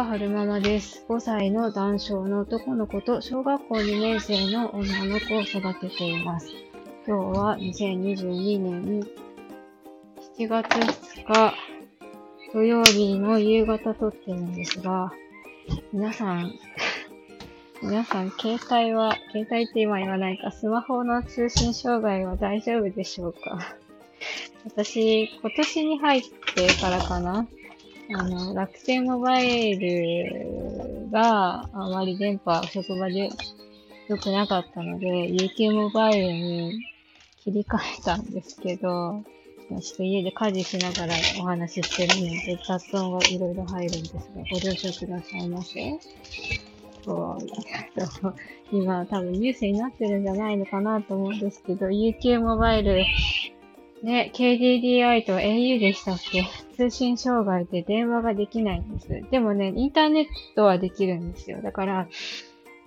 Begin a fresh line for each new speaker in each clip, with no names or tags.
は春ママです。5歳の男性の男の子と小学校2年生の女の子を育てています。今日は2022年7月2日土曜日の夕方撮ってるんですが、皆さん、皆さん、携帯は、携帯って今言わないか、スマホの通信障害は大丈夫でしょうか？私、今年に入ってからかなあの、楽天モバイルがあまり電波、職場で良くなかったので、UQ モバイルに切り替えたんですけど、ちょっと家で家事しながらお話ししてるので、雑音がいろいろ入るんですが、ご了承くださいませ。そう、今多分ニュースになってるんじゃないのかなと思うんですけど、UQ モバイルね、KDDI と au でしたっけ？通信障害で電話ができないんです。でもね、インターネットはできるんですよ。だから、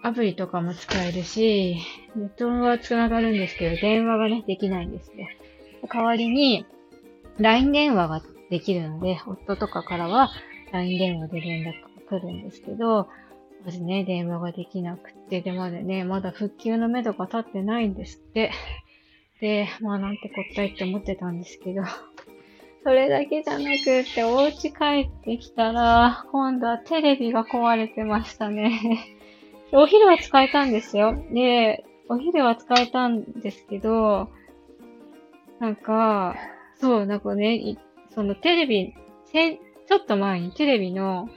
アプリとかも使えるし、ネットは繋がるんですけど、電話がね、できないんですね。代わりに、LINE 電話ができるので、夫とかからは LINE 電話で連絡が来るんですけど、まずね、電話ができなくて、で、まだね、まだ復旧のめどが立ってないんですって。で、まあなんてこったいって思ってたんですけど、それだけじゃなくって、お家帰ってきたら、今度はテレビが壊れてましたね。お昼は使えたんですよ。で、お昼は使えたんですけど、なんか、そう、なんかね、そのテレビ、ちょっと前にテレビの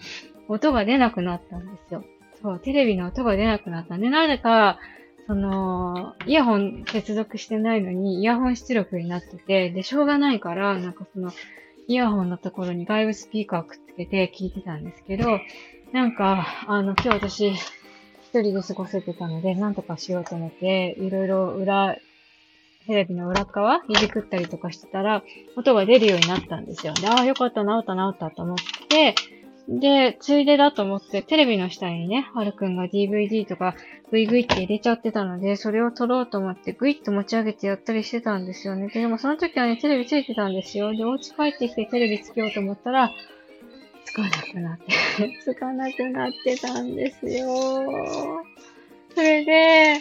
音が出なくなったんですよ。そう、テレビの音が出なくなったんで、なぜか、その、イヤホン接続してないのに、イヤホン出力になってて、で、しょうがないから、なんかその、イヤホンのところに外部スピーカーくっつけて聞いてたんですけど、なんか、あの、今日私、一人で過ごせてたので、なんとかしようと思って、いろいろ裏、テレビの裏側いじくったりとかしてたら、音が出るようになったんですよ。で、ああ、よかった、治った、治ったと思って、で、ついでだと思って、テレビの下にね、はるくんが DVD とかグイグイって入れちゃってたので、それを撮ろうと思ってグイッと持ち上げてやったりしてたんですよね。でもその時はね、テレビついてたんですよ。で、お家帰ってきてテレビつけようと思ったら、つかなくなって、つかなくなってたんですよ。それで、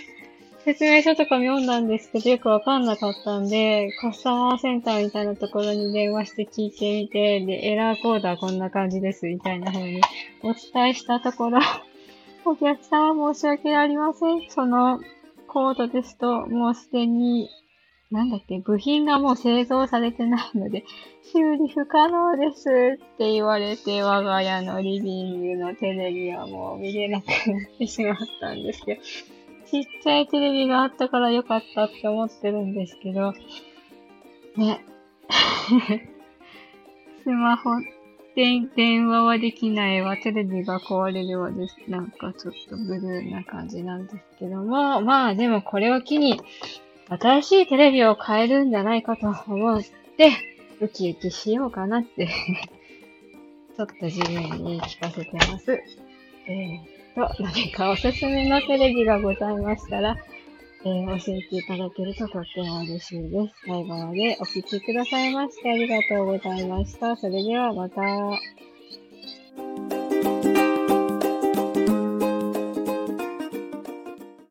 説明書とか読んだんですけど、よくわかんなかったんで、カスタマーセンターみたいなところに電話して聞いてみて、で、エラーコードはこんな感じです、みたいな風にお伝えしたところ、お客様申し訳ありません。そのコードですと、もうすでに、なんだっけ、部品がもう製造されてないので、修理不可能ですって言われて、我が家のリビングのテレビはもう見れなくなってしまったんですけど、ちっちゃいテレビがあったからよかったって思ってるんですけど、ね。スマホ、電、電話はできないわ、テレビが壊れるわです。なんかちょっとブルーな感じなんですけども、まあでもこれを機に、新しいテレビを買えるんじゃないかと思って、ウキウキしようかなって ちょっと自分に聞かせてます。えーと何かおすすめのテレビがございましたら、えー、教えていただけるととっても嬉しいです。最後までお聴きくださいましてありがとうございました。それではまた。